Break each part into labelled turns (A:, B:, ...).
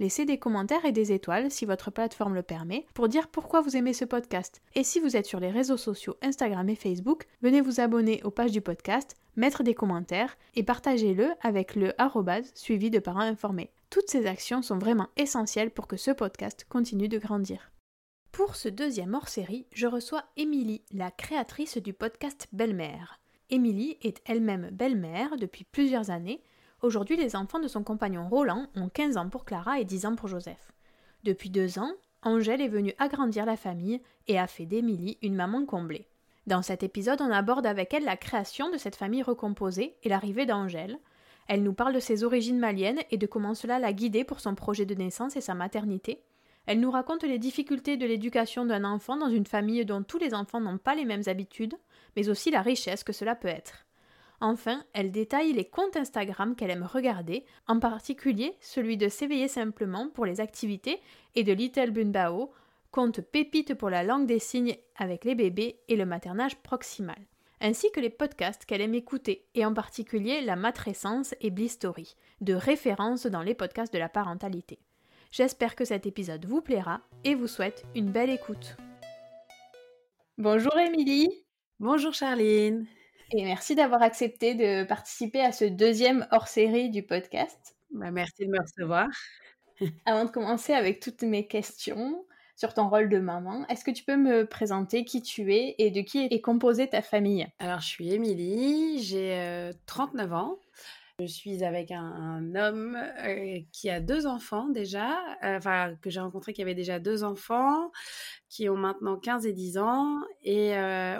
A: Laissez des commentaires et des étoiles si votre plateforme le permet pour dire pourquoi vous aimez ce podcast. Et si vous êtes sur les réseaux sociaux Instagram et Facebook, venez vous abonner aux pages du podcast, mettre des commentaires et partagez-le avec le suivi de parents informés. Toutes ces actions sont vraiment essentielles pour que ce podcast continue de grandir. Pour ce deuxième hors-série, je reçois Émilie, la créatrice du podcast Belle-Mère. Émilie est elle-même belle-mère depuis plusieurs années Aujourd'hui, les enfants de son compagnon Roland ont 15 ans pour Clara et 10 ans pour Joseph. Depuis deux ans, Angèle est venue agrandir la famille et a fait d'Émilie une maman comblée. Dans cet épisode, on aborde avec elle la création de cette famille recomposée et l'arrivée d'Angèle. Elle nous parle de ses origines maliennes et de comment cela l'a guidée pour son projet de naissance et sa maternité. Elle nous raconte les difficultés de l'éducation d'un enfant dans une famille dont tous les enfants n'ont pas les mêmes habitudes, mais aussi la richesse que cela peut être. Enfin, elle détaille les comptes Instagram qu'elle aime regarder, en particulier celui de S'éveiller simplement pour les activités et de Little Bunbao, compte Pépite pour la langue des signes avec les bébés et le maternage proximal, ainsi que les podcasts qu'elle aime écouter, et en particulier la matrescence et Blistory, de référence dans les podcasts de la parentalité. J'espère que cet épisode vous plaira et vous souhaite une belle écoute. Bonjour Émilie.
B: Bonjour Charline.
A: Et merci d'avoir accepté de participer à ce deuxième hors-série du podcast.
B: Bah, merci de me recevoir.
A: Avant de commencer avec toutes mes questions sur ton rôle de maman, est-ce que tu peux me présenter qui tu es et de qui est composée ta famille?
B: Alors, je suis Émilie, j'ai 39 ans. Je suis avec un, homme qui a deux enfants déjà, enfin que j'ai rencontré qui avait déjà deux enfants, qui ont maintenant 15 et 10 ans, et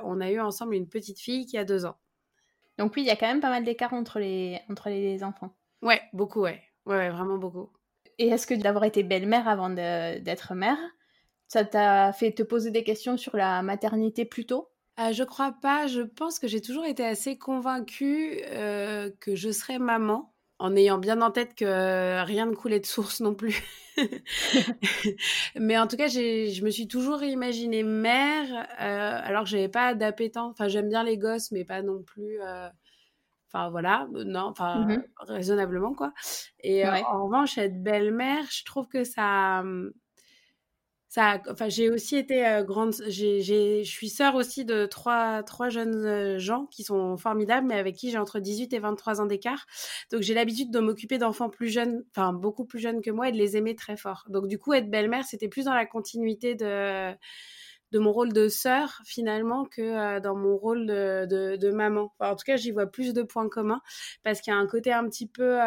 B: on a eu ensemble une petite fille qui a deux ans.
A: Donc oui, il y a quand même pas mal d'écart entre les, entre les enfants.
B: Ouais, beaucoup, ouais. Ouais, vraiment beaucoup.
A: Et est-ce que d'avoir été belle-mère avant d'être mère, ça t'a fait te poser des questions sur la maternité plus tôt?
B: Euh, je crois pas. Je pense que j'ai toujours été assez convaincue euh, que je serais maman, en ayant bien en tête que rien ne coulait de source non plus. Mais en tout cas, je me suis toujours imaginée mère, euh, alors que j'avais pas d'appétence. Enfin, j'aime bien les gosses, mais pas non plus. Enfin voilà, non, enfin mmh raisonnablement quoi. Et en revanche, être belle-mère, je trouve que ça, hum, enfin, j'ai aussi été euh, grande. je suis sœur aussi de trois, trois jeunes euh, gens qui sont formidables, mais avec qui j'ai entre 18 et 23 ans d'écart. Donc, j'ai l'habitude de m'occuper d'enfants plus jeunes, enfin, beaucoup plus jeunes que moi et de les aimer très fort. Donc, du coup, être belle-mère, c'était plus dans la continuité de, de mon rôle de sœur finalement que dans mon rôle de, de, maman. en tout cas, j'y vois plus de points communs parce qu'il y a un côté un petit peu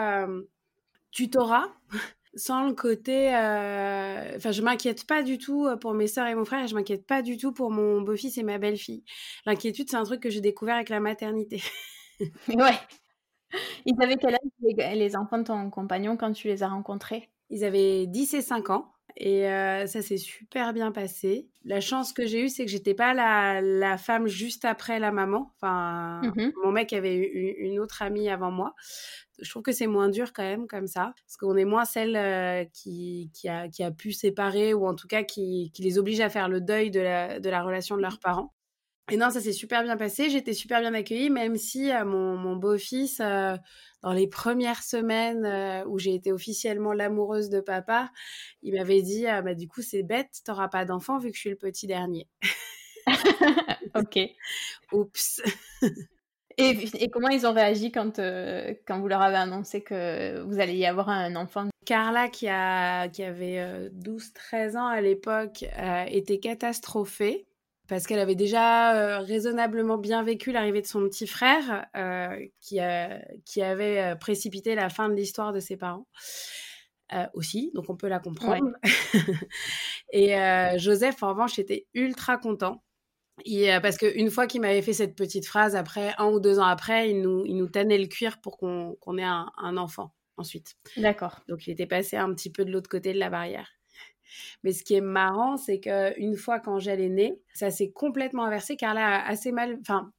B: tutorat sans le côté. Enfin, je m'inquiète pas du tout pour mes sœurs et mon frère, et je m'inquiète pas du tout pour mon beau-fils et ma belle-fille. L'inquiétude, c'est un truc que j'ai découvert avec la maternité.
A: ouais. Ils avaient quel âge les enfants de ton compagnon quand tu les as rencontrés?
B: Ils avaient 10 et 5 ans. Et ça s'est super bien passé. La chance que j'ai eue, c'est que j'étais pas la, la, femme juste après la maman. Enfin, mmh mon mec avait eu une autre amie avant moi. Je trouve que c'est moins dur quand même comme ça, parce qu'on est moins celle qui, qui, a, qui a pu séparer ou en tout cas qui, qui les oblige à faire le deuil de la, de la relation de leurs parents. Et non, ça s'est super bien passé. J'étais super bien accueillie, même si mon, mon beau-fils, dans les premières semaines où j'ai été officiellement l'amoureuse de papa, il m'avait dit «Ah, bah, Du coup, c'est bête, t'auras pas d'enfant vu que je suis le petit dernier.
A: ok.
B: Oups.
A: et, et, comment ils ont réagi quand, quand vous leur avez annoncé que vous alliez y avoir un enfant?
B: Carla, qui, a, qui avait 12-13 ans à l'époque, était catastrophée parce qu'elle avait déjà euh, raisonnablement bien vécu l'arrivée de son petit frère, euh, qui, qui avait euh, précipité la fin de l'histoire de ses parents. aussi, donc on peut la comprendre. et Joseph, en revanche, était ultra content. parce qu'une fois qu'il m'avait fait cette petite phrase, après, un ou deux ans après, il nous, il nous tannait le cuir pour qu'on ait un, un enfant ensuite.
A: D'accord.
B: Donc il était passé un petit peu de l'autre côté de la barrière. Mais ce qui est marrant, c'est qu'une fois qu'Angèle est née, ça s'est complètement inversé car là, assez mal. Enfin,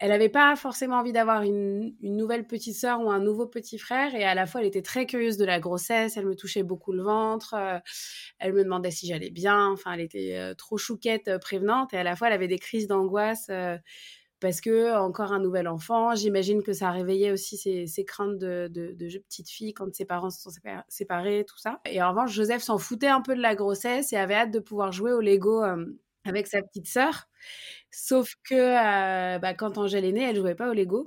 B: elle n'avait pas forcément envie d'avoir une, nouvelle petite sœur ou un nouveau petit frère. Et à la fois, elle était très curieuse de la grossesse. Elle me touchait beaucoup le ventre. Euh, elle me demandait si j'allais bien. Enfin, elle était euh, trop chouquette, euh, prévenante. Et à la fois, elle avait des crises d'angoisse parce que encore un nouvel enfant. J'imagine que ça a réveillé aussi ses, craintes de, petite fille quand ses parents se sont séparés, tout ça. Et en revanche, Joseph s'en foutait un peu de la grossesse et avait hâte de pouvoir jouer au Lego euh, avec sa petite sœur. Sauf que euh, bah, quand Angèle est née, elle jouait pas au Lego.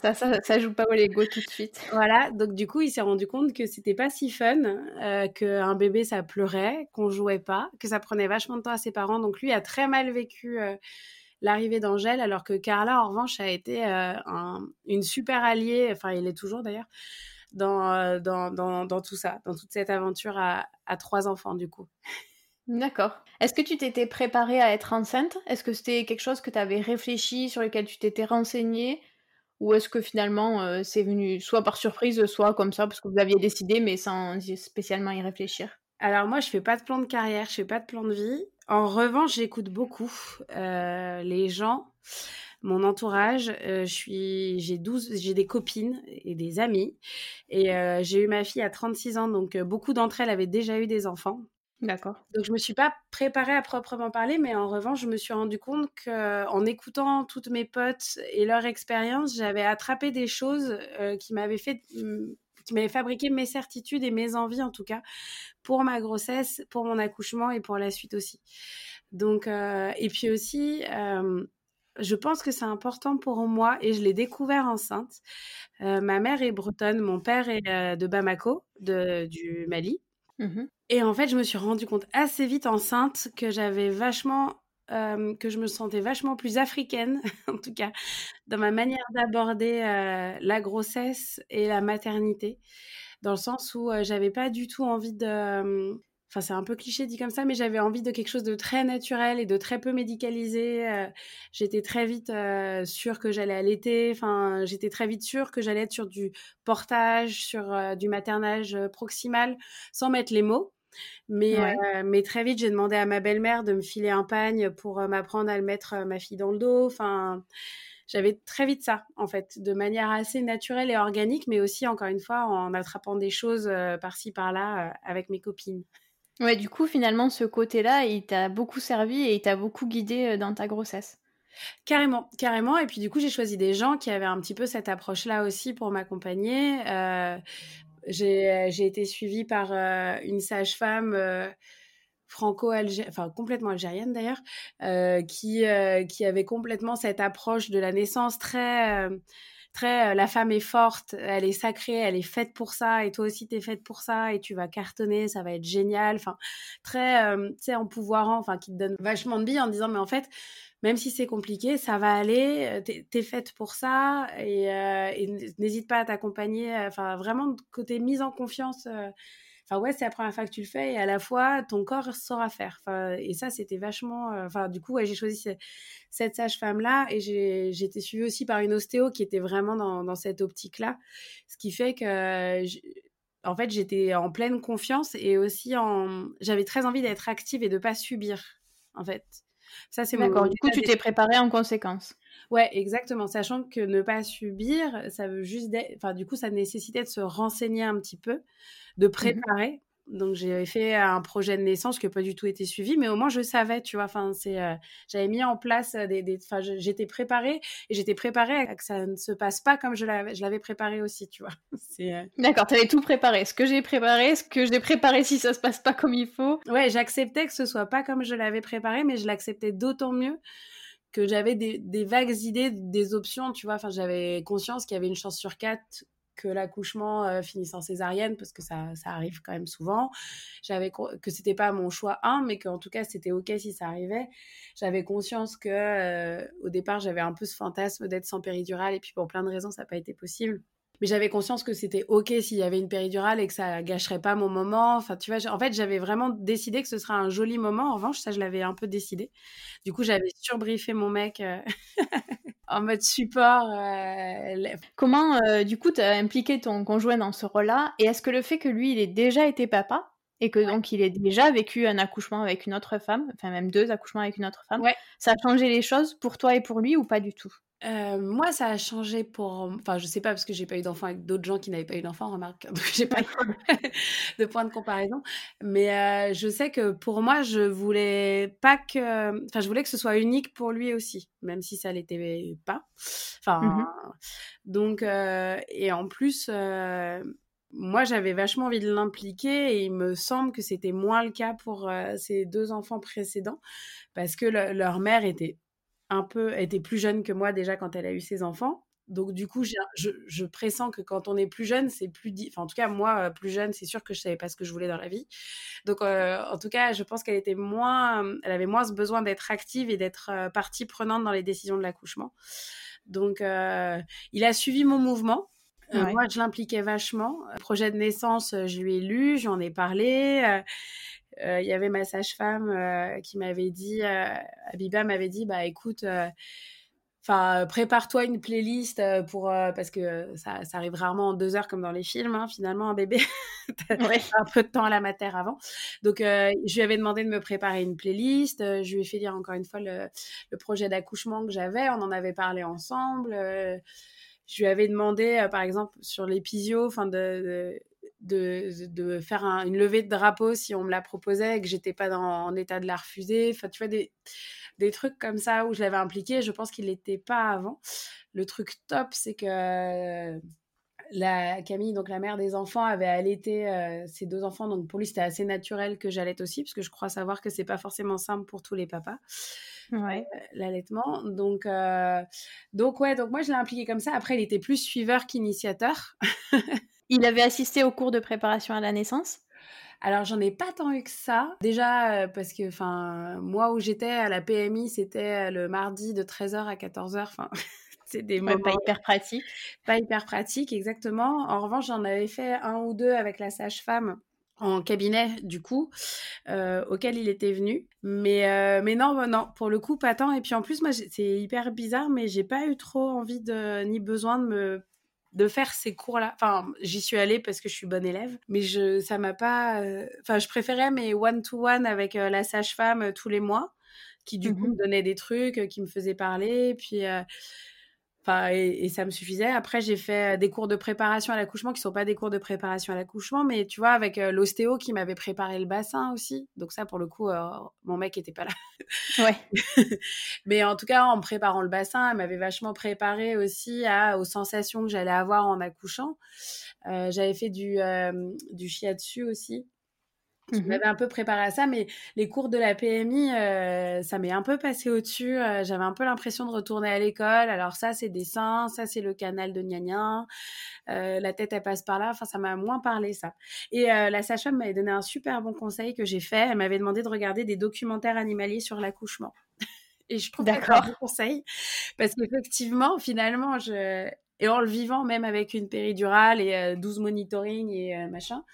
A: ça, ça, ça, joue pas au Lego tout de suite.
B: Voilà, donc du coup, il s'est rendu compte que c'était pas si fun, euh, qu'un bébé ça pleurait, qu'on jouait pas, que ça prenait vachement de temps à ses parents. Donc lui a très mal vécu l'arrivée d'Angèle, alors que Carla, en revanche, a été euh, une super alliée, enfin, il est toujours d'ailleurs, euh, dans, dans, tout ça, dans toute cette aventure à, trois enfants, du coup.
A: D'accord. Est-ce que tu t'étais préparée à être enceinte? Est-ce que c'était quelque chose que tu avais réfléchi, sur lequel tu t'étais renseignée? Ou est-ce que finalement euh, c'est venu soit par surprise, soit comme ça, parce que vous aviez décidé, mais sans spécialement y réfléchir?
B: Alors moi, je fais pas de plan de carrière, je fais pas de plan de vie. En revanche, j'écoute beaucoup euh, les gens, mon entourage. Euh, je suis, j'ai 12, j'ai des copines et des amis. Et euh, j'ai eu ma fille à 36 ans, donc beaucoup d'entre elles avaient déjà eu des enfants.
A: D'accord.
B: Donc je me suis pas préparée à proprement parler, mais en revanche, je me suis rendu compte qu'en écoutant toutes mes potes et leur expérience, j'avais attrapé des choses qui m'avaient fait mm, qui m'avait fabriqué mes certitudes et mes envies en tout cas pour ma grossesse, pour mon accouchement et pour la suite aussi. Donc euh, et puis aussi euh, je pense que c'est important pour moi et je l'ai découvert enceinte. Euh, ma mère est bretonne, mon père est de Bamako, de, du Mali. Mmh et en fait, je me suis rendu compte assez vite enceinte que j'avais vachement euh, que je me sentais vachement plus africaine, en tout cas, dans ma manière d'aborder euh, la grossesse et la maternité, dans le sens où euh, j'avais pas du tout envie de. Enfin, c'est un peu cliché dit comme ça, mais j'avais envie de quelque chose de très naturel et de très peu médicalisé. j'étais très vite sûre que j'allais allaiter. Enfin, j'étais très vite sûre que j'allais être sur du portage, sur du maternage proximal, sans mettre les mots. Mais, euh, mais très vite, j'ai demandé à ma belle-mère de me filer un pagne pour euh, m'apprendre à le mettre euh, ma fille dans le dos. Enfin, j'avais très vite ça, en fait, de manière assez naturelle et organique, mais aussi, encore une fois, en attrapant des choses par-ci, par-là avec mes copines.
A: Ouais, du coup, finalement, ce côté-là, il t'a beaucoup servi et il t'a beaucoup guidé dans ta grossesse.
B: Carrément, carrément. Et puis du coup, j'ai choisi des gens qui avaient un petit peu cette approche-là aussi pour m'accompagner. Euh, j'ai été suivie par euh, une sage-femme euh, franco-algérienne, enfin complètement algérienne d'ailleurs, qui, qui avait complètement cette approche de la naissance très très la femme est forte, elle est sacrée, elle est faite pour ça, et toi aussi t'es faite pour ça, et tu vas cartonner, ça va être génial. Enfin, très, tu sais, en pouvoir, enfin, qui te donne vachement de billes en disant, mais en fait, même si c'est compliqué, ça va aller, t'es es faite pour ça, et, n'hésite pas à t'accompagner. Enfin, vraiment, côté mise en confiance enfin ouais c'est la première fois que tu le fais et à la fois ton corps saura faire et ça c'était vachement euh, enfin du coup j'ai choisi cette sage femme là et j'ai été suivie aussi par une ostéo qui était vraiment dans, dans cette optique là ce qui fait que en fait j'étais en pleine confiance et aussi en j'avais très envie d'être active et de pas subir en fait
A: ça c'est d'accord du coup tu t'es préparée en conséquence
B: Ouais, exactement. Sachant que ne pas subir, ça veut juste. Enfin, du coup, ça nécessitait de se renseigner un petit peu, de mmh préparer. Donc, j'ai fait un projet de naissance qui n'a pas du tout été suivi, mais au moins, je savais, tu vois. Enfin, c'est, euh, j'avais mis en place des. des enfin, j'étais préparée et j'étais préparée à que ça ne se passe pas comme je l'avais, je l'avais préparé aussi, tu vois.
A: Euh D'accord, tu avais tout préparé. Ce que j'ai préparé, ce que j'ai préparé si ça se passe pas comme il faut.
B: Ouais, j'acceptais que ce soit pas comme je l'avais préparé, mais je l'acceptais d'autant mieux que j'avais des, vagues idées, des options, tu vois. Enfin, j'avais conscience qu'il y avait une chance sur quatre que l'accouchement euh, finisse en césarienne parce que ça, ça arrive quand même souvent. J'avais que c'était pas mon choix un, mais qu'en tout cas c'était ok si ça arrivait. J'avais conscience que euh, au départ j'avais un peu ce fantasme d'être sans péridurale et puis pour plein de raisons ça n'a pas été possible mais j'avais conscience que c'était ok s'il y avait une péridurale et que ça gâcherait pas mon moment. Enfin, tu vois, en fait, j'avais vraiment décidé que ce serait un joli moment. En revanche, ça, je l'avais un peu décidé. Du coup, j'avais surbriefé mon mec euh, en mode support. Euh,
A: Comment, euh, du coup, tu as impliqué ton conjoint dans ce rôle-là? Et est-ce que le fait que lui, il ait déjà été papa et que donc il ait déjà vécu un accouchement avec une autre femme, enfin même deux accouchements avec une autre femme, ça a changé les choses pour toi et pour lui ou pas du tout?
B: Euh, moi, ça a changé pour. Enfin, je sais pas parce que j'ai pas eu d'enfant avec d'autres gens qui n'avaient pas eu d'enfant, remarque. Donc, j'ai pas de point de comparaison. Mais euh, je sais que pour moi, je voulais pas que. Enfin, je voulais que ce soit unique pour lui aussi, même si ça l'était pas. Enfin, mmh donc euh, et en plus. moi, j'avais vachement envie de l'impliquer et il me semble que c'était moins le cas pour ces deux enfants précédents parce que leur mère était un peu, était plus jeune que moi déjà quand elle a eu ses enfants. Donc du coup, je, je, pressens que quand on est plus jeune, c'est plus... Enfin, en tout cas, moi, euh, plus jeune, c'est sûr que je savais pas ce que je voulais dans la vie. Donc, euh, en tout cas, je pense qu'elle était moins... Elle avait moins ce besoin d'être active et d'être euh, partie prenante dans les décisions de l'accouchement. Donc, il a suivi mon mouvement. Moi, je l'impliquais vachement. projet de naissance, je lui ai lu, j'en ai parlé. Euh, il y avait ma sage-femme euh, qui m'avait dit, euh, Abiba m'avait dit, bah écoute, enfin prépare-toi une playlist pour parce que ça, ça, arrive rarement en deux heures comme dans les films. Hein, finalement, un bébé, un peu de temps à la matière avant. Donc, je lui avais demandé de me préparer une playlist. je lui ai fait lire encore une fois le, le projet d'accouchement que j'avais. On en avait parlé ensemble. je lui avais demandé, par exemple, sur l'épisio, enfin de de, de faire une levée de drapeau si on me la proposait et que j'étais pas dans, en état de la refuser. Enfin, tu vois, des, des trucs comme ça où je l'avais impliqué. Je pense qu'il n'était pas avant. Le truc top, c'est que la Camille, donc la mère des enfants, avait allaité euh, ses deux enfants. Donc pour lui, c'était assez naturel que j'allaite aussi, parce que je crois savoir que c'est pas forcément simple pour tous les papas. Ouais. Euh, l'allaitement. Donc, euh, donc ouais, donc moi je l'ai impliqué comme ça. Après, il était plus suiveur qu'initiateur.
A: Il avait assisté au cours de préparation à la naissance
B: alors j'en ai pas tant eu que ça. Déjà euh, parce que enfin moi où j'étais à la PMI, c'était le mardi de 13h à 14h, enfin
A: c'est des moments pas hyper pratiques.
B: Pas hyper pratiques exactement. En revanche, j'en avais fait un ou deux avec la sage-femme en cabinet du coup euh, auquel il était venu mais euh, mais non non pour le coup pas tant et puis en plus moi c'est hyper bizarre mais j'ai pas eu trop envie de ni besoin de me de faire ces cours-là. Enfin, j'y suis allée parce que je suis bonne élève, mais je, ça m'a pas. Euh, enfin, je préférais mes one-to-one avec euh, la sage-femme euh, tous les mois, qui du coup mmh me donnait des trucs, qui me faisait parler, puis et, ça me suffisait. Après, j'ai fait euh, des cours de préparation à l'accouchement qui sont pas des cours de préparation à l'accouchement, mais tu vois, avec euh, l'ostéo qui m'avait préparé le bassin aussi. Donc ça, pour le coup, euh, mon mec était pas là. Ouais. mais en tout cas, en préparant le bassin, elle m'avait vachement préparé aussi à, aux sensations que j'allais avoir en accouchant. j'avais fait du, du shiatsu aussi. Qui mmh m'avait un peu préparé à ça, mais les cours de la PMI, euh, ça m'est un peu passé au-dessus. Euh, j'avais un peu l'impression de retourner à l'école. Alors ça, c'est des seins, ça, c'est le canal de gna euh, la tête, elle passe par là. Enfin, ça m'a moins parlé, ça. Et la sage-femme m'avait donné un super bon conseil que j'ai fait. Elle m'avait demandé de regarder des documentaires animaliers sur l'accouchement. Et je trouve c'est un bon conseil. Parce qu'effectivement, finalement, je... et en le vivant, même avec une péridurale et 12 monitoring et machin,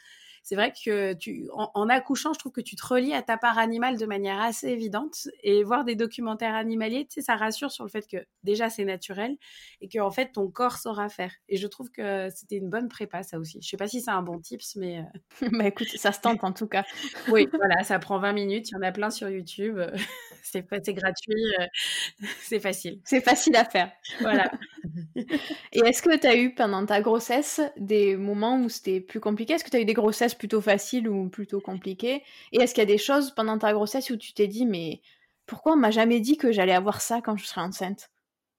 B: c'est vrai que tu, en, accouchant, je trouve que tu te relis à ta part animale de manière assez évidente et voir des documentaires animaliers, tu sais, ça rassure sur le fait que déjà c'est naturel et que en fait ton corps saura faire. Et je trouve que c'était une bonne prépa ça aussi. Je sais pas si c'est un bon tips, mais
A: euh, bah écoute, ça se tente en tout cas.
B: oui, voilà, ça prend 20 minutes, il y en a plein sur YouTube, c'est c'est gratuit, euh, c'est facile.
A: C'est facile à faire. Voilà. et est-ce que tu as eu pendant ta grossesse des moments où c'était plus compliqué? Est-ce que tu as eu des grossesses plutôt facile ou plutôt compliqué Et est-ce qu'il y a des choses pendant ta grossesse où tu t'es dit, mais pourquoi on m'a jamais dit que j'allais avoir ça quand je serai enceinte?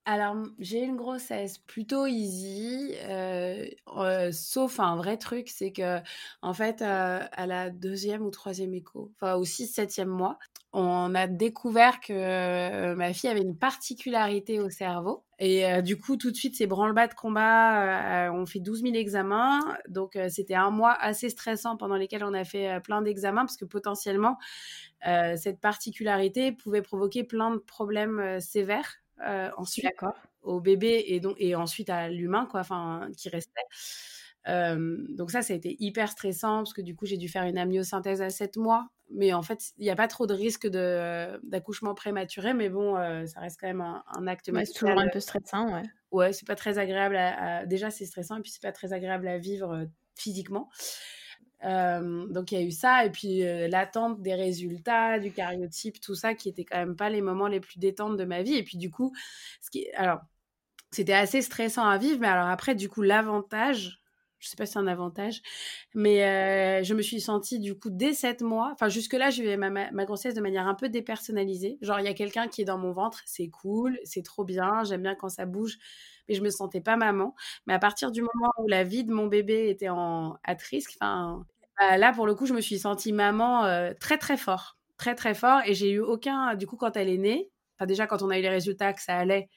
B: Alors, j'ai une grossesse plutôt easy, euh, euh, sauf un vrai truc, c'est que, en fait, euh, à la deuxième ou troisième écho, enfin, au six, septième mois, on a découvert que ma fille avait une particularité au cerveau. Et du coup, tout de suite, c'est branle-bas de combat. on fait 12 000 examens. Donc, c'était un mois assez stressant pendant lesquels on a fait plein d'examens parce que potentiellement, cette particularité pouvait provoquer plein de problèmes sévères euh, ensuite au bébé et, donc, et ensuite à l'humain, quoi, enfin, qui restait. Euh, donc ça, ça a été hyper stressant parce que du coup, j'ai dû faire une amniosynthèse à 7 mois. Mais en fait, il n'y a pas trop de risque d'accouchement prématuré, mais bon, euh, ça reste quand même un, acte
A: ouais, C'est toujours un peu stressant, ouais.
B: Ouais, c'est pas très agréable. À, Déjà, c'est stressant et puis c'est pas très agréable à vivre physiquement. Euh, donc il y a eu ça et puis euh, l'attente des résultats, du cariotype, tout ça qui était quand même pas les moments les plus détentes de ma vie. Et puis du coup, ce qui, alors c'était assez stressant à vivre, mais alors après du coup l'avantage, je sais pas si c'est un avantage, mais euh, je me suis sentie du coup dès sept mois, enfin jusque là je vivais ma, ma, grossesse de manière un peu dépersonnalisée. Genre il y a quelqu'un qui est dans mon ventre, c'est cool, c'est trop bien, j'aime bien quand ça bouge mais je me sentais pas maman. Mais à partir du moment où la vie de mon bébé était en à risque, enfin bah, là, pour le coup, je me suis sentie maman euh, très, très fort. Très, très fort. Et j'ai eu aucun. Du coup, quand elle est née, enfin, déjà, quand on a eu les résultats, que ça allait,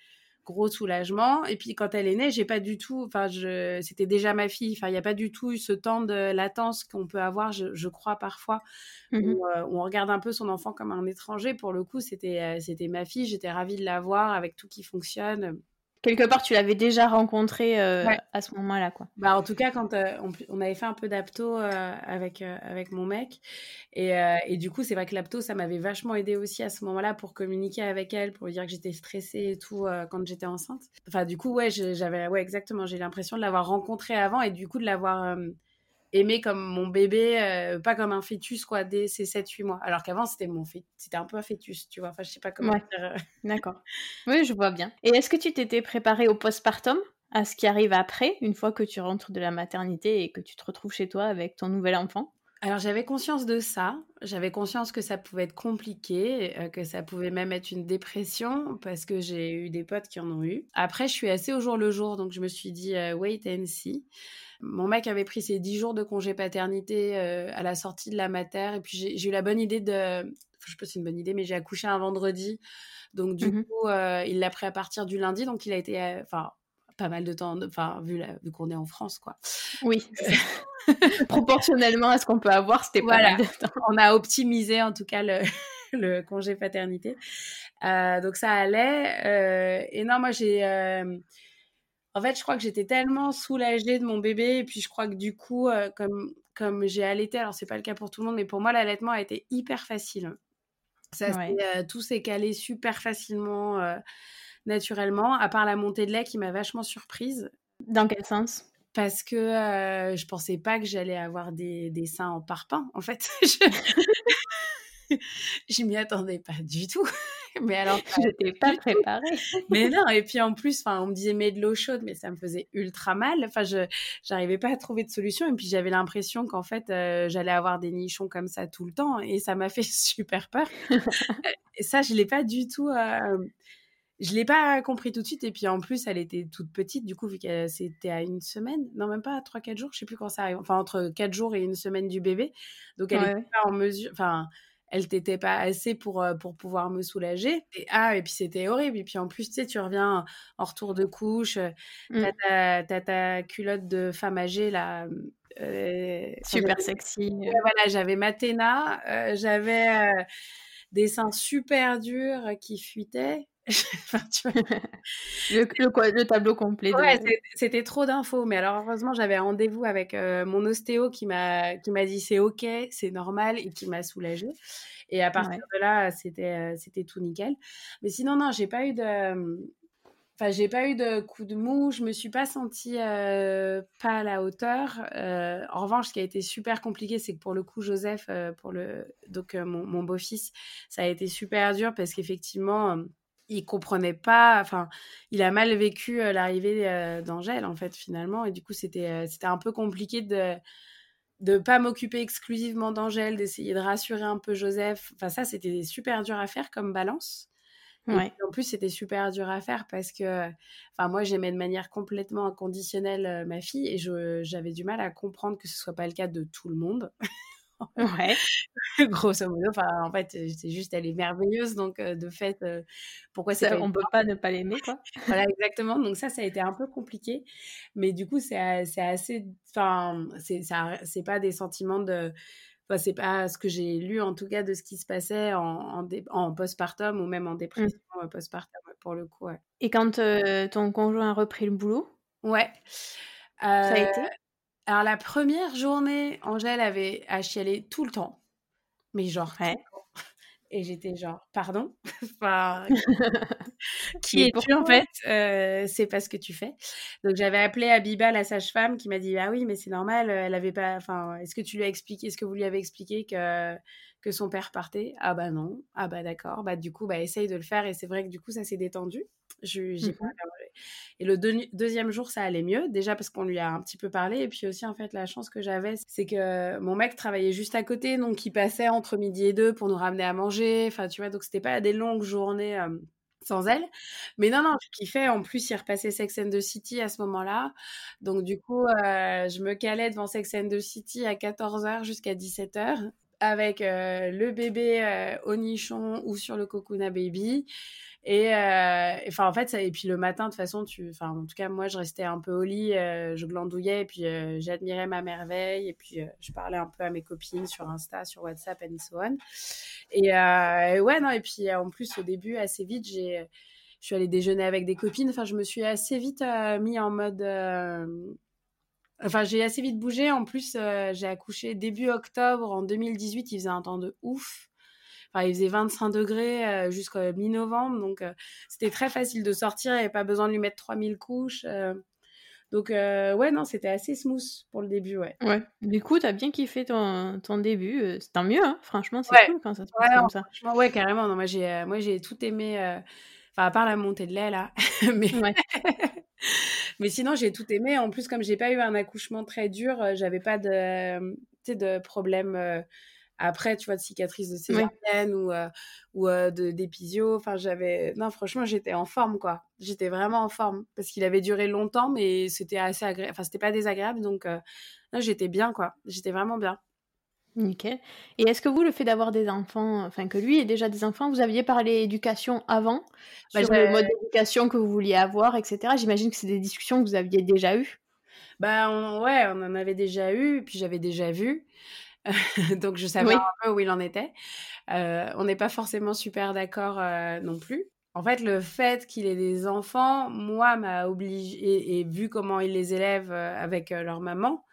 B: gros soulagement. Et puis, quand elle est née, j'ai pas du tout. Enfin, je, c'était déjà ma fille. Enfin, il n'y a pas du tout eu ce temps de latence qu'on peut avoir, je, crois, parfois, mmh euh, où, on regarde un peu son enfant comme un étranger. Pour le coup, c'était, euh, c'était ma fille. J'étais ravie de la voir avec tout qui fonctionne
A: quelque part, tu l'avais déjà rencontré euh, à ce moment-là, quoi.
B: Bah, en tout cas, quand euh, on, avait fait un peu d'apto euh, avec, avec mon mec. Et, et du coup, c'est vrai que l'apto, ça m'avait vachement aidé aussi à ce moment-là pour communiquer avec elle, pour lui dire que j'étais stressée et tout quand j'étais enceinte. Enfin, du coup, ouais, j'avais, ouais, exactement. J'ai l'impression de l'avoir rencontré avant et du coup de l'avoir aimé comme mon bébé, euh, pas comme un fœtus, quoi, dès ses 7-8 mois. Alors qu'avant, c'était mon c'était un peu un fœtus, tu vois. Enfin, je sais pas comment dire. Euh.
A: D'accord. Oui, je vois bien. Et est-ce que tu t'étais préparée au postpartum à ce qui arrive après, une fois que tu rentres de la maternité et que tu te retrouves chez toi avec ton nouvel enfant?
B: Alors j'avais conscience de ça, j'avais conscience que ça pouvait être compliqué, euh, que ça pouvait même être une dépression parce que j'ai eu des potes qui en ont eu. Après je suis assez au jour le jour donc je me suis dit wait and see. Mon mec avait pris ses 10 jours de congé paternité euh, à la sortie de la mater. Et puis, j'ai eu la bonne idée de. je sais pas si c'est une bonne idée, mais j'ai accouché un vendredi. Donc, du mmh coup, euh, il l'a pris à partir du lundi. Donc, il a été. Euh, enfin, pas mal de temps. Enfin, vu, vu qu'on est en France, quoi.
A: Oui. Proportionnellement à ce qu'on peut avoir, c'était pas mal de temps.
B: On a optimisé, en tout cas, le, le congé paternité. donc, ça allait. et non, moi, j'ai en fait, je crois que j'étais tellement soulagée de mon bébé. Et puis, je crois que du coup, euh, comme, comme j'ai allaité, alors c'est pas le cas pour tout le monde, mais pour moi, l'allaitement a été hyper facile. Ça, euh, tout s'est calé super facilement, euh, naturellement, à part la montée de lait qui m'a vachement surprise.
A: Dans quel sens?
B: Parce que je pensais pas que j'allais avoir des, des seins en parpaing, en fait. je m'y attendais pas du tout.
A: mais alors, je n'étais pas préparée.
B: mais non, et puis en plus, enfin, on me disait mets de l'eau chaude, mais ça me faisait ultra mal. Enfin, je n'arrivais pas à trouver de solution. Et puis j'avais l'impression qu'en fait, euh, j'allais avoir des nichons comme ça tout le temps, et ça m'a fait super peur. et ça, je l'ai pas du tout. Euh, je l'ai pas compris tout de suite. Et puis en plus, elle était toute petite, du coup, vu que c'était à une semaine, non, même pas à 3-4 jours, je sais plus quand ça arrive. Enfin, entre 4 jours et une semaine du bébé. Donc elle n'était pas en mesure. Enfin, elle t'était pas assez pour, euh, pour pouvoir me soulager. Et, ah, et puis c'était horrible. Et puis en plus, tu sais, tu reviens en retour de couche, euh, mmh. t'as ta, ta, culotte de femme âgée là.
A: Euh, Super sexy.
B: voilà, j'avais ma téna, j'avais des seins super durs qui fuitaient.
A: le, tableau complet.
B: c'était trop d'infos. Mais alors, heureusement, j'avais rendez-vous avec euh, mon ostéo qui m'a dit c'est OK, c'est normal et qui m'a soulagée. Et à partir de là, c'était euh, tout nickel. Mais sinon, non, j'ai pas eu de. Enfin, j'ai pas eu de coup de mou, je me suis pas sentie euh, pas à la hauteur. en revanche, ce qui a été super compliqué, c'est que pour le coup, Joseph, pour le donc mon, mon beau-fils, ça a été super dur parce qu'effectivement, il comprenait pas, enfin, il a mal vécu l'arrivée d'Angèle en fait finalement, et du coup c'était c'était un peu compliqué de de pas m'occuper exclusivement d'Angèle, d'essayer de rassurer un peu Joseph. Enfin ça c'était super dur à faire comme balance. Ouais. en plus c'était super dur à faire parce que, enfin moi j'aimais de manière complètement inconditionnelle ma fille et j'avais du mal à comprendre que ce soit pas le cas de tout le monde.
A: Ouais.
B: Grosso modo, enfin, en fait, c'est juste, elle est merveilleuse, donc de fait, pourquoi c'est
A: On peut pas ne pas l'aimer, quoi.
B: voilà, exactement. Donc ça, ça a été un peu compliqué, mais du coup, c'est assez, enfin, c'est c'est pas des sentiments de, enfin, c'est pas ce que j'ai lu en tout cas de ce qui se passait en, en, en postpartum ou même en mmh. dépression postpartum pour le coup. Ouais.
A: Et quand ton conjoint a repris le boulot?
B: Ouais.
A: ça a été?
B: Alors la première journée, Angèle avait à chialer tout le temps. Mais genre, et j'étais genre, pardon? Enfin, Qui es-tu en fait? Euh, C'est pas ce que tu fais. Donc j'avais appelé Abiba, la sage-femme, qui m'a dit Ah oui, mais c'est normal, elle avait pas. Enfin, est-ce que tu lui as expliqué, est-ce que vous lui avez expliqué que, que son père partait? Ah bah non. Ah bah d'accord. Bah du coup, bah essaye de le faire. Et c'est vrai que du coup, ça s'est détendu. Je, j'ai pas et le deuxième jour, ça allait mieux, déjà parce qu'on lui a un petit peu parlé. Et puis aussi, en fait, la chance que j'avais, c'est que mon mec travaillait juste à côté, donc il passait entre midi et deux pour nous ramener à manger. Enfin, tu vois, donc c'était pas des longues journées. Euh, sans elle. Mais non, non, je kiffais. En plus, il repassait Sex and the City à ce moment-là. Donc, du coup, euh, je me calais devant Sex and the City à 14h jusqu'à 17h avec euh, le bébé au nichon ou sur le Kokuna Baby. Euh, et enfin, en fait, et puis le matin, de toute façon, en tout cas, moi, je restais un peu au lit, euh, je glandouillais, et puis euh, j'admirais ma merveille, et puis je parlais un peu à mes copines sur Insta, sur WhatsApp, and so on. Et, ouais, non, et puis en plus, au début, assez vite, je suis allée déjeuner avec des copines. Enfin, je me suis assez vite mis en mode. Enfin, j'ai assez vite bougé. En plus, j'ai accouché début octobre en 2018. Il faisait un temps de ouf il faisait 25 degrés euh, jusqu'à mi-novembre, donc euh, c'était très facile de sortir, il n'y avait pas besoin de lui mettre 3000 couches. Euh. donc, ouais, non, c'était assez smooth pour le début, ouais.
A: Ouais, du coup, tu as bien kiffé ton, ton début, c'est tant mieux, hein. franchement, c'est cool quand ça se passe comme ça.
B: Ouais, carrément, non, moi j'ai, j'ai tout aimé, enfin, à part la montée de lait, là, mais... mais sinon, j'ai tout aimé. En plus, comme j'ai pas eu un accouchement très dur, j'avais pas de, de problème après, tu vois, de cicatrices de césarienne ou, euh, ou euh, d'épisio. Enfin, j'avais. Non, franchement, j'étais en forme, quoi. J'étais vraiment en forme. Parce qu'il avait duré longtemps, mais c'était assez agréable. Enfin, c'était pas désagréable. Donc, euh, j'étais bien, quoi. J'étais vraiment bien.
A: Nickel. Et est-ce que vous, le fait d'avoir des enfants, enfin que lui ait déjà des enfants, vous aviez parlé éducation avant, bah, sur le mode d'éducation que vous vouliez avoir, etc. J'imagine que c'est des discussions que vous aviez déjà eues.
B: Bah ouais, on en avait déjà eu, puis j'avais déjà vu. donc je savais un peu où il en était. Euh, on n'est pas forcément super d'accord euh, non plus. En fait, le fait qu'il ait des enfants, moi, m'a obligé, et, vu comment il les élève euh, avec leur maman,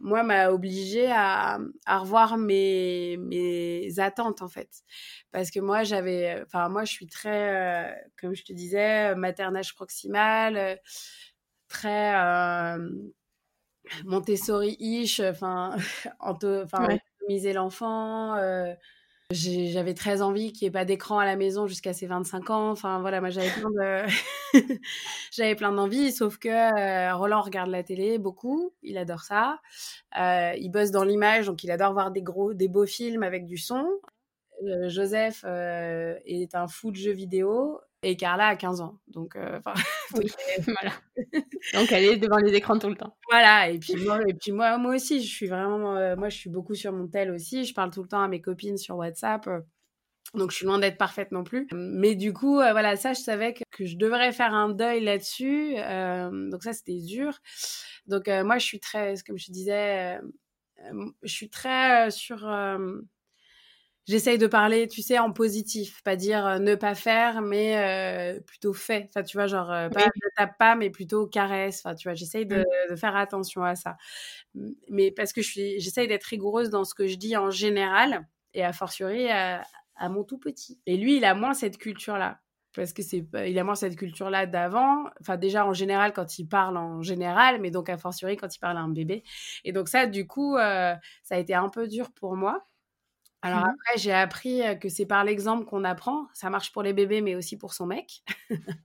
B: moi, m'a obligé à, à, revoir mes, mes attentes, en fait. Parce que moi, j'avais, enfin, moi, je suis très, comme je te disais, maternage proximal, très, Montessori-ish, enfin, enfin, optimiser l'enfant. Euh, j'avais très envie qu'il n'y ait pas d'écran à la maison jusqu'à ses 25 ans. Enfin, voilà, moi, j'avais plein de, j'avais plein d'envies, sauf que euh, Roland regarde la télé beaucoup. Il adore ça. Euh, il bosse dans l'image, donc il adore voir des gros, des beaux films avec du son. Joseph est un fou de jeux vidéo. Et Carla a 15 ans. Donc,
A: oui, voilà. Donc, elle est devant les écrans tout le temps.
B: Voilà, et puis moi, et puis moi, moi aussi, je suis vraiment, moi, je suis beaucoup sur mon tel aussi. Je parle tout le temps à mes copines sur WhatsApp. Donc, je suis loin d'être parfaite non plus. Mais du coup, voilà, ça, je savais que, que, je devrais faire un deuil là-dessus. donc, ça, c'était dur. Donc, moi, je suis très, comme je disais, je suis très sur j'essaye de parler, tu sais, en positif, pas dire euh, ne pas faire, mais euh, plutôt fait. Enfin, tu vois, genre, euh, pas ne tape pas, mais plutôt caresse. Enfin, tu vois, j'essaye de, mmh. de, faire attention à ça. Mais parce que je suis, j'essaye d'être rigoureuse dans ce que je dis en général, et a fortiori à, à mon tout petit. Et lui, il a moins cette culture-là parce que c'est il a moins cette culture là d'avant enfin déjà en général quand il parle en général mais donc a fortiori quand il parle à un bébé et donc ça du coup ça a été un peu dur pour moi alors mmh après, j'ai appris que c'est par l'exemple qu'on apprend. Ça marche pour les bébés, mais aussi pour son mec.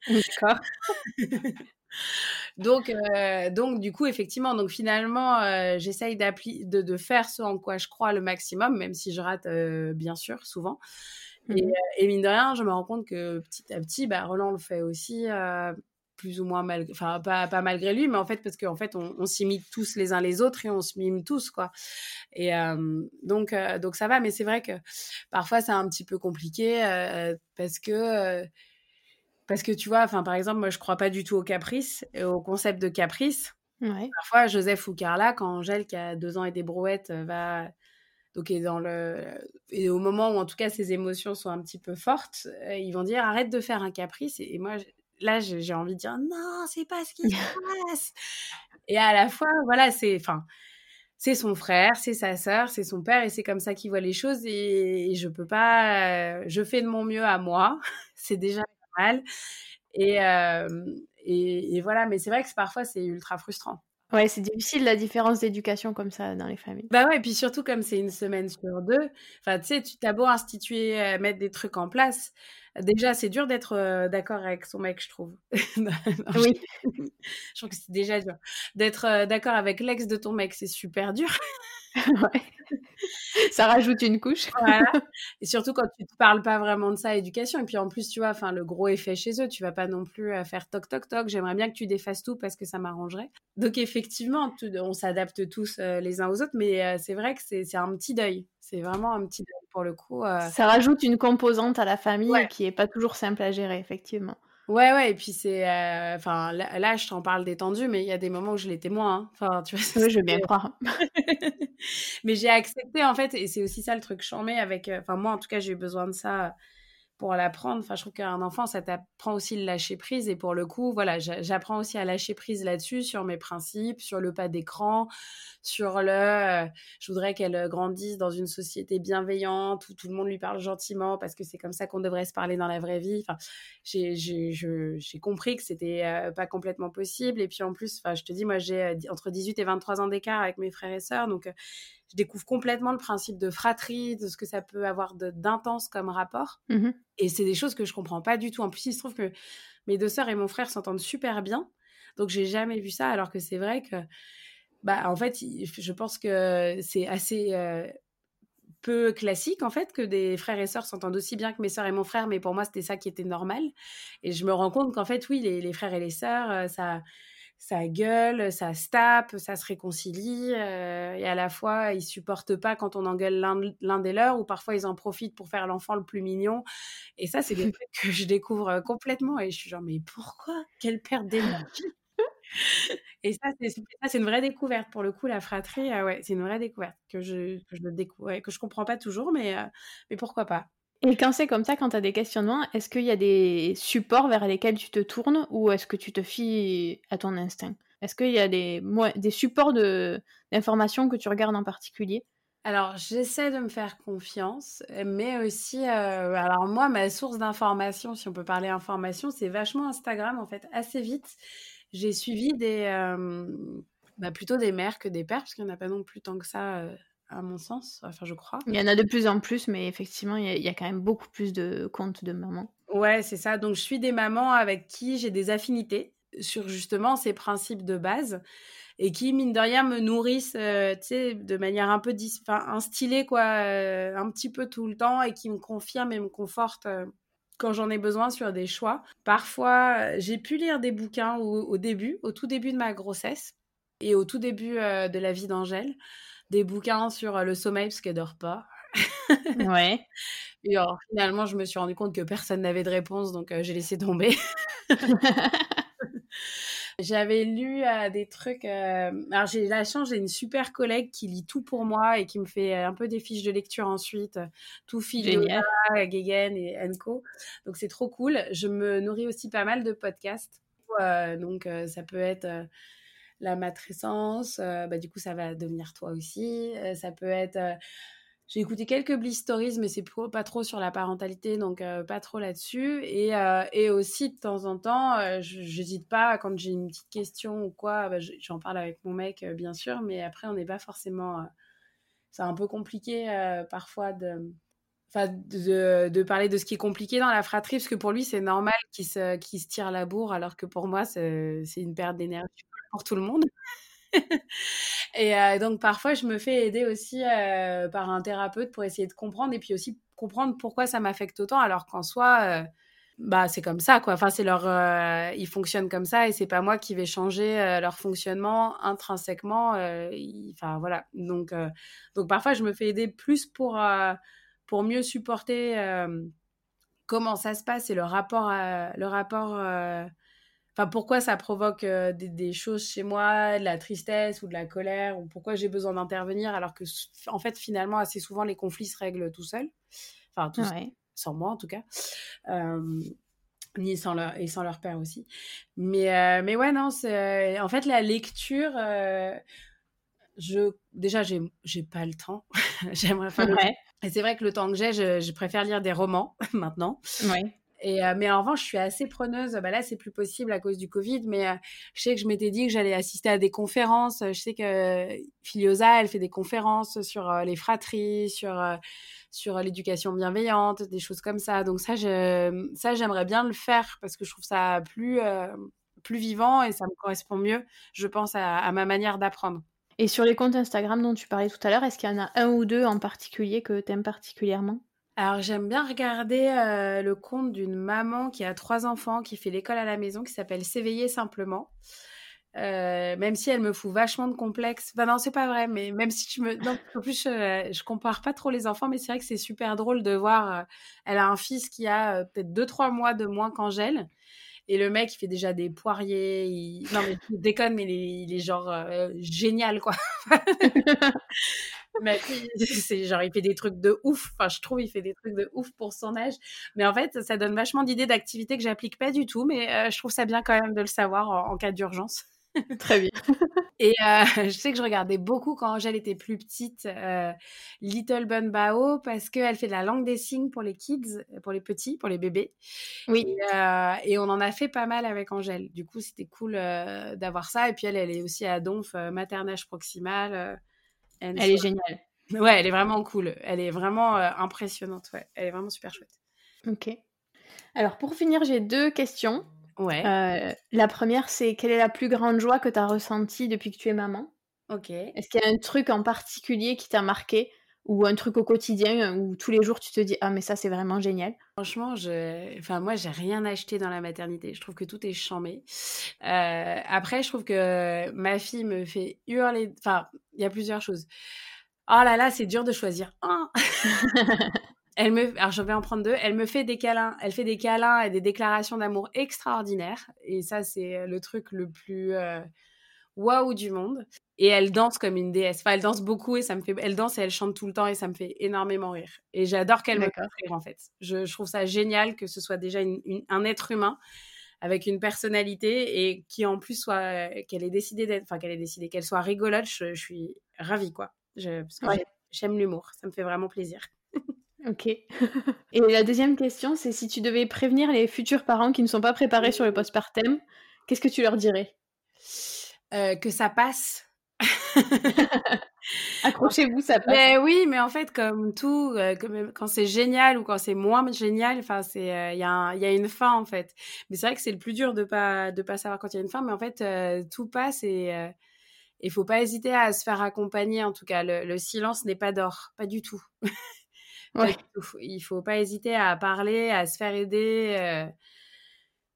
A: D'accord.
B: donc, donc, du coup, effectivement, donc finalement, j'essaye de, de, faire ce en quoi je crois le maximum, même si je rate, bien sûr, souvent. Mmh et, et, mine de rien, je me rends compte que petit à petit, bah, Roland le fait aussi plus ou moins mal, enfin pas, pas malgré lui, mais en fait parce qu'en fait on, on s'imite tous les uns les autres et on se mime tous quoi. Et euh, donc euh, donc ça va, mais c'est vrai que parfois c'est un petit peu compliqué euh, parce que parce que tu vois, enfin par exemple moi je crois pas du tout au caprice au concept de caprice. Parfois Joseph ou Carla quand Angèle qui a deux ans et des brouettes va donc et dans le et au moment où en tout cas ses émotions sont un petit peu fortes, ils vont dire arrête de faire un caprice et moi là, j'ai envie de dire non, c'est pas ce qui se passe. Et à la fois, voilà, c'est, enfin, c'est son frère, c'est sa sœur, c'est son père, et c'est comme ça qu'il voit les choses. Et, je peux pas, euh, je fais de mon mieux à moi, c'est déjà mal. Et, euh, et, et, voilà, mais c'est vrai que parfois c'est ultra frustrant.
A: Ouais, c'est difficile la différence d'éducation comme ça dans les familles.
B: Bah ouais, et puis surtout comme c'est une semaine sur deux, enfin tu sais, tu t'as beau instituer, euh, mettre des trucs en place, déjà c'est dur d'être d'accord avec son mec, je trouve.
A: oui.
B: je trouve que c'est déjà dur. D'être d'accord avec l'ex de ton mec, c'est super dur.
A: Ça rajoute une couche.
B: voilà. Et surtout quand tu ne parles pas vraiment de ça, éducation. Et puis en plus, tu vois, enfin, le gros effet chez eux, tu vas pas non plus euh, faire toc toc toc. J'aimerais bien que tu défasses tout parce que ça m'arrangerait. Donc effectivement, on s'adapte tous euh, les uns aux autres, mais euh, c'est vrai que c'est un petit deuil. C'est vraiment un petit deuil pour le coup.
A: Ça rajoute une composante à la famille qui est pas toujours simple à gérer, effectivement.
B: Ouais, ouais, et puis c'est. Euh, enfin, là, je t'en parle détendu, mais il y a des moments où je l'étais moins. Hein. Enfin, tu vois.
A: Oui, je veux bien croire.
B: mais j'ai accepté, en fait, et c'est aussi ça le truc chambé avec. Euh, enfin, moi, en tout cas, j'ai eu besoin de ça pour l'apprendre. Enfin, je trouve qu'un enfant, ça t'apprend aussi le lâcher prise. Et pour le coup, voilà, j'apprends aussi à lâcher prise là-dessus, sur mes principes, sur le pas d'écran, sur le. Euh, je voudrais qu'elle grandisse dans une société bienveillante où tout le monde lui parle gentiment parce que c'est comme ça qu'on devrait se parler dans la vraie vie. Enfin, j'ai compris que c'était euh, pas complètement possible. Et puis en plus, enfin, je te dis, moi, j'ai euh, entre 18 et 23 ans d'écart avec mes frères et sœurs. Donc, je découvre complètement le principe de fratrie, de ce que ça peut avoir d'intense comme rapport. Mmh et c'est des choses que je comprends pas du tout. En plus, il se trouve que mes deux sœurs et mon frère s'entendent super bien. Donc, j'ai jamais vu ça, alors que c'est vrai que, bah, en fait, je pense que c'est assez euh, peu classique, en fait, que des frères et sœurs s'entendent aussi bien que mes sœurs et mon frère. Mais pour moi, c'était ça qui était normal. Et je me rends compte qu'en fait, oui, les, les frères et les sœurs, euh, ça ça gueule, ça se tape, ça se réconcilie, euh, et à la fois ils supportent pas quand on engueule l'un des leurs, ou parfois ils en profitent pour faire l'enfant le plus mignon. Et ça, c'est des trucs que je découvre euh, complètement, et je suis genre mais pourquoi? Quelle perte d'énergie Et ça, c'est une vraie découverte pour le coup, la fratrie. Ah ouais, c'est une vraie découverte que je que je découvre, que je comprends pas toujours, mais euh, mais pourquoi pas
A: et quand c'est comme ça, quand tu as des questionnements, est-ce qu'il y a des supports vers lesquels tu te tournes ou est-ce que tu te fies à ton instinct? Est-ce qu'il y a des, des supports d'informations que tu regardes en particulier?
B: Alors, j'essaie de me faire confiance, mais aussi, euh, alors moi, ma source d'information, si on peut parler information, c'est vachement Instagram, en fait, assez vite. J'ai suivi des, euh, bah, plutôt des mères que des pères, parce qu'il n'y en a pas non plus tant que ça euh, à mon sens. Enfin, je crois.
A: Il y en a de plus en plus, mais effectivement, il y a, quand même beaucoup plus de comptes de mamans.
B: Ouais, c'est ça. Donc, je suis des mamans avec qui j'ai des affinités sur justement ces principes de base et qui, mine de rien, me nourrissent euh, de manière un peu instillée, quoi, euh, un petit peu tout le temps et qui me confirment et me confortent euh, quand j'en ai besoin sur des choix. Parfois, j'ai pu lire des bouquins au, début, au tout début de ma grossesse et au tout début de la vie d'Angèle, des bouquins sur le sommeil parce qu'elle dort pas.
A: ouais.
B: Et alors, finalement, je me suis rendu compte que personne n'avait de réponse, donc j'ai laissé tomber. J'avais lu euh, des trucs. Euh, alors, j'ai la chance, j'ai une super collègue qui lit tout pour moi et qui me fait un peu des fiches de lecture ensuite. Tout Yoga, Gegen et Enco. Donc, c'est trop cool. Je me nourris aussi pas mal de podcasts. Donc, ça peut être la matrescence. bah, du coup, ça va devenir toi aussi. ça peut être j'ai écouté quelques Bliss Stories, mais c'est pas trop sur la parentalité, donc euh, pas trop là-dessus. Et, euh, et, aussi, de temps en temps, euh, j'hésite pas, quand j'ai une petite question ou quoi, bah, j'en parle avec mon mec, bien sûr, mais après, on n'est pas forcément... c'est un peu compliqué parfois de... De, de, parler de ce qui est compliqué dans la fratrie, parce que pour lui, c'est normal qu'il se, se tire la bourre, alors que pour moi, c'est une perte d'énergie pour tout le monde. et euh, donc parfois, je me fais aider aussi euh, par un thérapeute pour essayer de comprendre et puis aussi comprendre pourquoi ça m'affecte autant, alors qu'en soi, euh, bah c'est comme ça quoi. Enfin, c'est leur, ils fonctionnent comme ça et c'est pas moi qui vais changer leur fonctionnement intrinsèquement. Enfin voilà. Donc donc parfois, je me fais aider plus pour pour mieux supporter comment ça se passe et le rapport le rapport Enfin, pourquoi ça provoque euh, des, choses chez moi, de la tristesse ou de la colère, ou pourquoi j'ai besoin d'intervenir, alors que, en fait, finalement, assez souvent, les conflits se règlent tout seuls. Enfin, tout sans moi, en tout cas. ni sans leur, et sans leur père aussi. Mais, euh, mais ouais, non, c'est, en fait, la lecture, euh, je, déjà, j'ai, j'ai pas le temps. J'aimerais faire Et c'est vrai que le temps que j'ai, je, je préfère lire des romans maintenant.
A: Ouais.
B: Euh, mais en revanche, je suis assez preneuse. Bah là, c'est plus possible à cause du Covid, mais euh, je sais que je m'étais dit que j'allais assister à des conférences. Je sais que Filiosa, elle fait des conférences sur euh, les fratries, sur sur l'éducation bienveillante, des choses comme ça. Donc ça, ça, j'aimerais bien le faire parce que je trouve ça plus plus vivant et ça me correspond mieux, je pense, à, à ma manière d'apprendre.
A: Et sur les comptes Instagram dont tu parlais tout à l'heure, est-ce qu'il y en a un ou deux en particulier que tu aimes particulièrement?
B: Alors j'aime bien regarder euh, le compte d'une maman qui a trois enfants, qui fait l'école à la maison, qui s'appelle S'éveiller simplement. Euh, même si elle me fout vachement de complexe. Enfin non, c'est pas vrai, mais même si je me... Non, en plus, je, je compare pas trop les enfants, mais c'est vrai que c'est super drôle de voir... Euh, elle a un fils qui a peut-être deux, trois mois de moins qu'Angèle. Et le mec, il fait déjà des poiriers. Non, mais il déconne, mais il est genre génial, quoi. mais c'est genre il fait des trucs de ouf enfin je trouve il fait des trucs de ouf pour son âge mais en fait ça donne vachement d'idées d'activités que j'applique pas du tout mais euh, je trouve ça bien quand même de le savoir en, cas d'urgence
A: Très bien.
B: Et euh, je sais que je regardais beaucoup quand Angèle était plus petite euh, Little Bun Bao parce qu'elle fait de la langue des signes pour les kids, pour les petits, pour les bébés.
A: Oui.
B: Et, on en a fait pas mal avec Angèle. Du coup, c'était cool d'avoir ça. Et puis elle, elle est aussi à Donf, maternage proximal.
A: Elle est géniale.
B: Ouais, elle est vraiment cool. Elle est vraiment euh, impressionnante. Ouais, elle est vraiment super chouette.
A: Ok. Alors pour finir, j'ai deux questions.
B: Ouais.
A: Euh, la première, c'est quelle est la plus grande joie que tu as ressentie depuis que tu es maman?
B: Ok.
A: Est-ce qu'il y a un truc en particulier qui t'a marqué? Ou un truc au quotidien où tous les jours tu te dis ah mais ça c'est vraiment génial
B: Franchement, je... enfin moi j'ai rien acheté dans la maternité. Je trouve que tout est chambé. Euh, après, je trouve que ma fille me fait hurler. Enfin, il y a plusieurs choses. Oh là là, c'est dur de choisir un. elle me, alors je vais en prendre deux. Elle me fait des câlins. Elle fait des câlins et des déclarations d'amour extraordinaires. Et ça, c'est le truc le plus euh, waouh du monde. Et elle danse comme une déesse. Enfin, elle danse beaucoup et ça me fait. Elle danse et elle chante tout le temps et ça me fait énormément rire. Et j'adore qu'elle me fasse rire en fait. Je, trouve ça génial que ce soit déjà un être humain avec une personnalité et qui en plus soit qu'elle ait décidé d'être, enfin qu'elle ait décidé qu'elle soit rigolote. Je, suis ravie quoi. Je, j'aime l'humour. Ça me fait vraiment plaisir.
A: Ok. et la deuxième question, c'est si tu devais prévenir les futurs parents qui ne sont pas préparés sur le postpartum, qu'est-ce que tu leur dirais?
B: Euh, Que ça passe
A: Accrochez-vous, ça passe.
B: Mais oui, mais en fait, comme tout, euh, quand c'est génial ou quand c'est moins génial, enfin, c'est, euh, il y, a y a une fin en fait. Mais c'est vrai que c'est le plus dur de pas de pas savoir quand il y a une fin, mais en fait, tout passe et il faut pas hésiter à se faire accompagner. En tout cas, le, silence n'est pas d'or, pas du tout. Il faut pas hésiter à parler, à se faire aider.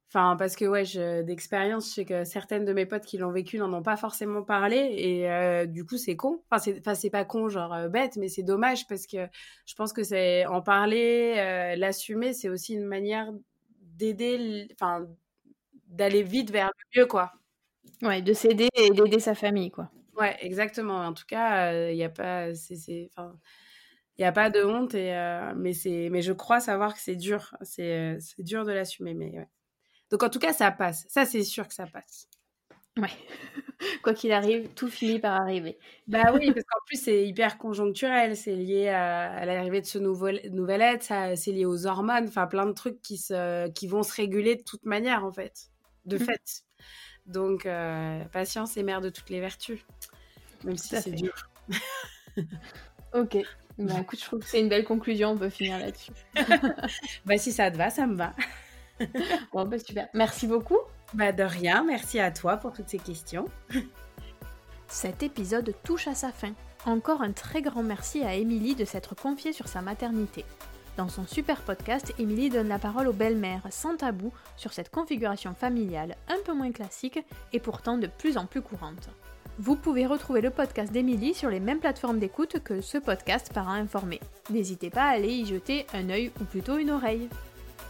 B: Enfin, parce que ouais, d'expérience, je sais que certaines de mes potes qui l'ont vécu n'en ont pas forcément parlé et euh, du coup, c'est con. Enfin, c'est, c'est pas con, genre euh, bête, mais c'est dommage parce que je pense que c'est en parler, euh, l'assumer, c'est aussi une manière d'aider, enfin, d'aller vite vers le mieux, quoi.
A: Ouais, de s'aider et d'aider sa famille, quoi.
B: Ouais, exactement. En tout cas, il n'y a pas, c'est, enfin, il y a pas de honte et mais c'est, mais je crois savoir que c'est dur, c'est, c'est dur de l'assumer, mais ouais. Donc en tout cas, ça passe. Ça, c'est sûr que ça passe.
A: Ouais. Quoi qu'il arrive, tout finit par arriver.
B: Bah oui, parce qu'en plus, c'est hyper conjoncturel. C'est lié à, l'arrivée de ce nouveau, nouvel être, c'est lié aux hormones, enfin plein de trucs qui, se, qui vont se réguler de toute manière, en fait. De mmh. fait. Donc, euh, patience est mère de toutes les vertus. Même si c'est dur.
A: ok. Bah écoute, je trouve que c'est une belle conclusion. On peut finir là-dessus.
B: bah si ça te va, ça me va.
A: bon, bah super. Merci beaucoup.
B: Bah de rien, merci à toi pour toutes ces questions.
A: Cet épisode touche à sa fin. Encore un très grand merci à Émilie de s'être confiée sur sa maternité. Dans son super podcast, Émilie donne la parole aux belles-mères sans tabou sur cette configuration familiale un peu moins classique et pourtant de plus en plus courante. Vous pouvez retrouver le podcast d'Émilie sur les mêmes plateformes d'écoute que ce podcast Parents informé. N'hésitez pas à aller y jeter un œil ou plutôt une oreille.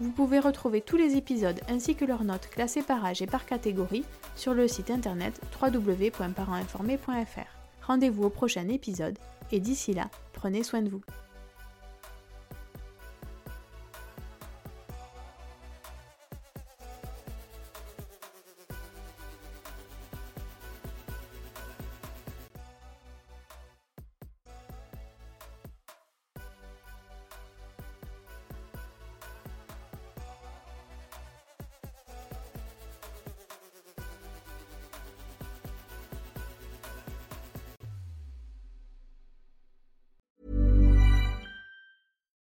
A: Vous pouvez retrouver tous les épisodes ainsi que leurs notes classées par âge et par catégorie sur le site internet www.parentinformé.fr. Rendez-vous au prochain épisode et d'ici là, prenez soin de vous.